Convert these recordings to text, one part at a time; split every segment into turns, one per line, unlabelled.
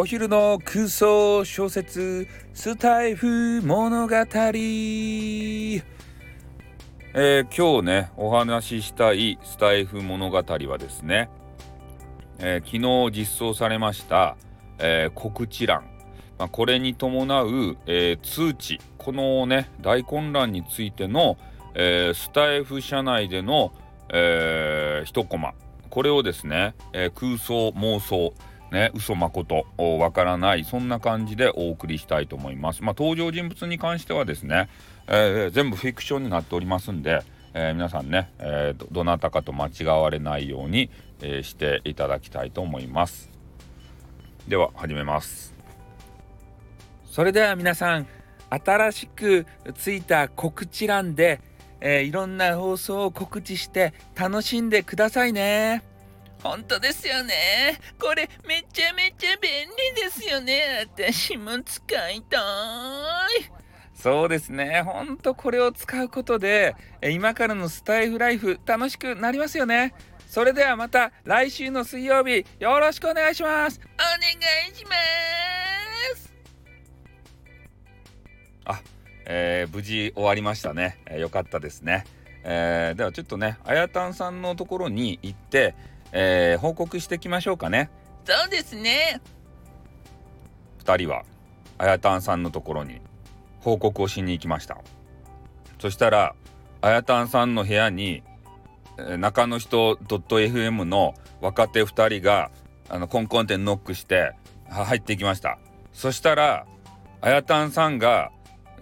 お昼の空想小説スタイフ物語、えー、今日ねお話ししたいスタイフ物語はですね、えー、昨日実装されました、えー、告知欄、まあ、これに伴う、え通知。このね大混乱についての、えスタイフ社内での、えー、一コマ。これをですね、え、空想妄想。ね嘘まことわからないそんな感じでお送りしたいと思います。まあ登場人物に関してはですね、えー、全部フィクションになっておりますんで、えー、皆さんね、えー、どなたかと間違われないように、えしていただきたいと思います。では始めます。それでは皆さん新しくついた告知欄でえ、いろんな放送を告知して楽しんでくださいね。
本当ですよね。これめちゃめちゃ便利ですよね。私も使いたい。
そうですね。ほんとこれを使うことで、今からのスタイフライフ楽しくなりますよね。それではまた来週の水曜日よろしくお願いします。
お願いします。
あえー、無事終わりましたね、えー、よかったですね、えー、ではちょっとねあやたんさんのところに行って、え報告してきましょうかね。
そうですね。
2人はあやたんさんのところに報告をしに行きました。そしたらあやたんさんの部屋に中の人 .fm の若手2人があのコンコンってノックして入っていきました。そしたらあやたんさんが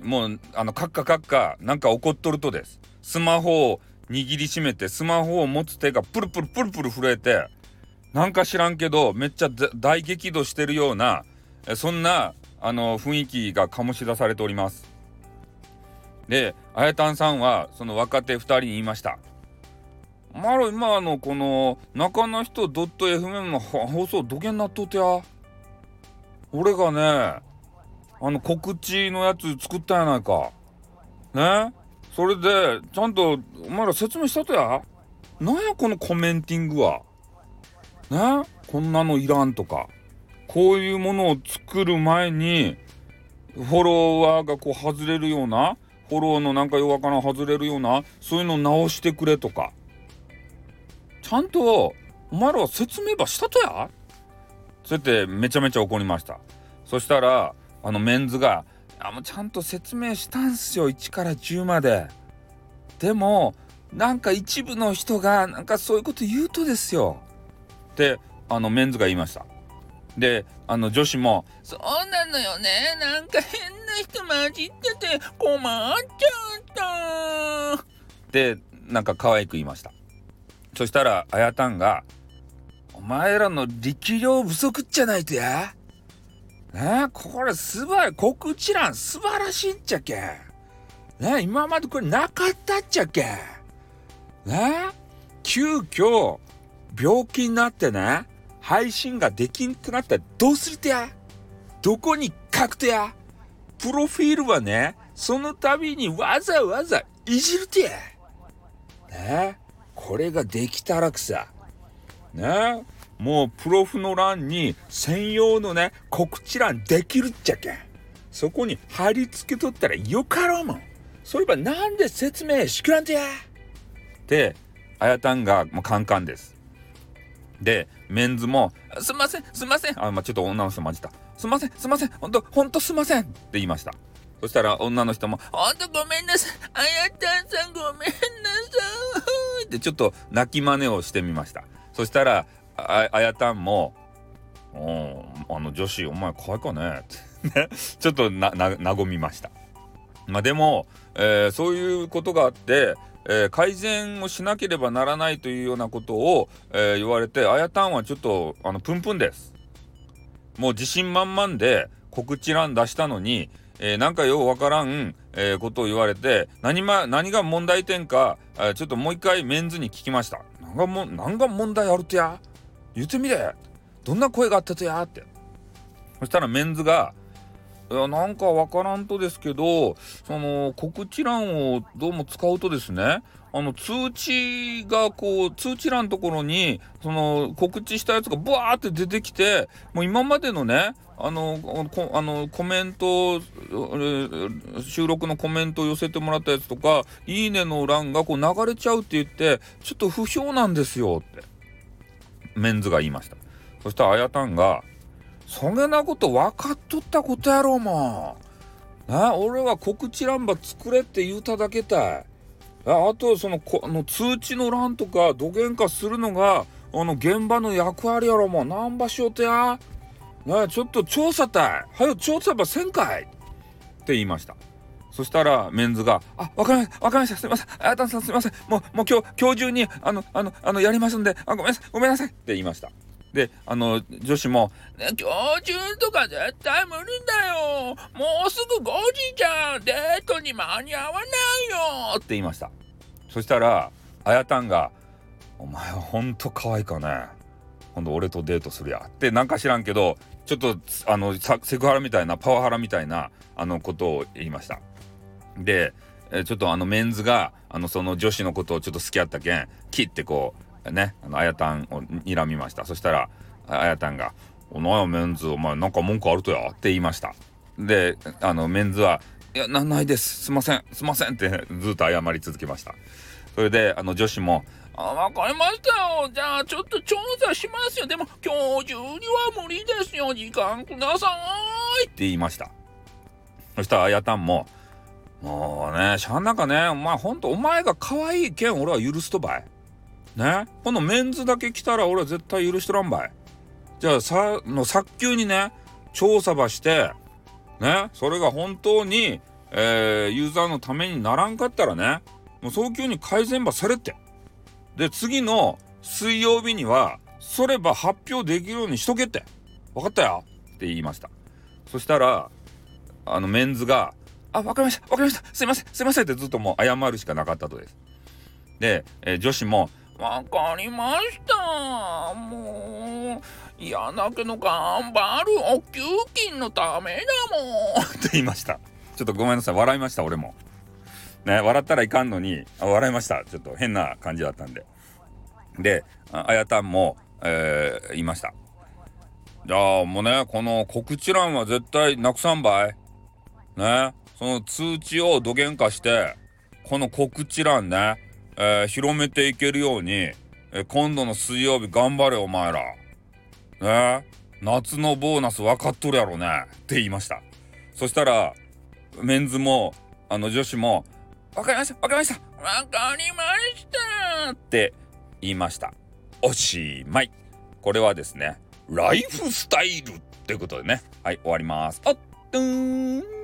もうあのカッカカッカなんか怒っとるとです。スマホを握りしめてスマホを持つ手がプルプルプルプル震えてなんか知らんけどめっちゃ大激怒してるようなそんなあの雰囲気が醸し出されております。であやたんさんはその若手2人に言いました「まろ今のこの中の人 .fm の放送どげんなっとってや。俺がねあの告知のやつ作ったやないか。ね？それでちゃんとお前ら説明したとや。なんやこのコメンティングは。ね？こんなのいらんとか。こういうものを作る前にフォロワーがこう外れるようなフォローのなんか弱から外れるようなそういうのを直してくれとか。ちゃんとお前らは説明ばしたとやそうやってめちゃめちゃ怒りました。そしたらあのメンズがあもうちゃんと説明したんすよ。1から10まで。でもなんか一部の人がなんかそういうこと言うとですよ。ってあのメンズが言いました。であの女子も「
そうなのよね。なんか変な人混じってて困っちゃった」
でなんか可愛く言いました。そしたらあやたんが「お前らの力量不足じゃないとや。ね。これ素晴ら告知欄素晴らしいっちゃけ。ね今までこれなかったっちゃけ。ね急遽病気になってね配信ができんくなったらどうするてや？どこに書くとや？プロフィールはねその度にわざわざいじるてや。ねこれができたらくさ。ねもうプロフの欄に専用のね告知欄できるっちゃけん。そこに貼り付けとったらよかろうもん。そういえばなんで説明しくらんてや。ってあやたんがもうカンカンです。でメンズも「すんませんすんません」あ、まあ、ちょっと女の人混じった「すんませんすんません。ほんとほんとすんません」って言いました。そしたら女の人も「
ほんとごめんなさい。あやたんさんごめんなさ
い」ってちょっと泣き真似をしてみました。そしたらあやたんも「おあの女子お前可愛かね」って ちょっとな和みました。まあ、でも、えー、そういうことがあって、えー、改善をしなければならないというようなことを、えー、言われてあやたんはちょっとあのプンプンです。もう自信満々で告知欄出したのに、えー、なんかようわからん、えー、ことを言われて何,、ま、何が問題点か、えー、ちょっともう一回メンズに聞きました。何がも何が問題あるとや？言ってみれ。どんな声があったとやって。そしたらメンズがいやなんかわからんとですけどその告知欄をどうも使うとですねあの通知がこう通知欄のところにその告知したやつがブワーって出てきてもう今までのねあのこあのコメント収録のコメントを寄せてもらったやつとか「いいね」の欄がこう流れちゃうって言ってちょっと不評なんですよって。メンズが言いました。そしたらあやたんが「そげなこと分かっとったことやろもうな俺は告知欄ば作れって言うただけたい。あとそのこあの通知の欄とかどげんかするのがあの現場の役割やろもう何場しようてや。ちょっと調査隊はよ調査ばせんかい。って言いました。そしたらメンズが「あわかりましたわかりましたすいませんあやたんさんすいませんもうもう今日今日中にあのあのあのやりますんであごめんなさいごめんなさい」って言いました。であの女子も「ね
今日中とか絶対無理だよ。もうすぐ5時じゃん。デートに間に合わないよ」
って言いました。そしたらあやたんが「お前はほんと可愛いかね。今度俺とデートするや」ってなんか知らんけどちょっとあのセクハラみたいなパワハラみたいなあのことを言いました。でちょっとあのメンズがあのその女子のことをちょっと好きやったけん切ってこうねあのあやたんを睨みましたそしたらあやたんが「おなやメンズお前なんか文句あるとや」って言いましたであのメンズは「いやなんないですすいませんすいません」ってずっと謝り続けましたそれであの女子も
あ、わかりましたよ。じゃあ、ちょっと調査しますよ。でも、今日中には無理ですよ。時間ください。
って言いました。そしたら、あやたんも、もうね、しゃんなんかね、お前、ほんと、お前が可愛いけん、俺は許すとばい。ね？このメンズだけ来たら、俺は絶対許しとらんばい。じゃあ、さ、の早急にね、調査ばして、ね、それが本当に、えー、ユーザーのためにならんかったらね、もう早急に改善ばされって。で、次の水曜日には、それば発表できるようにしとけって。分かったよって言いました。そしたら、あの、メンズが、あ、わかりましたわかりましたすいませんすいませんってずっともう謝るしかなかったとです。で、えー、女子も、
わかりましたもう、嫌だけど頑張るお給金のためだもん
って言いました。ちょっとごめんなさい。笑いました、俺も。ね、笑ったらいかんのに、あ笑いました。ちょっと変な感じだったんで。で、あやたんも、えー、言いました。じゃあもうね、この告知欄は絶対なくさんばい。ね、その通知をどげんかして、この告知欄ね、えー、広めていけるように、えー、今度の水曜日頑張れお前ら。ね、夏のボーナス分かっとるやろね。って言いました。そしたら、メンズも、あの女子も、わかりましたわかりました
わかりました
って言いました。おしまい。これはですね、ライフスタイルってことでね。はい、終わります。あっ、とーん。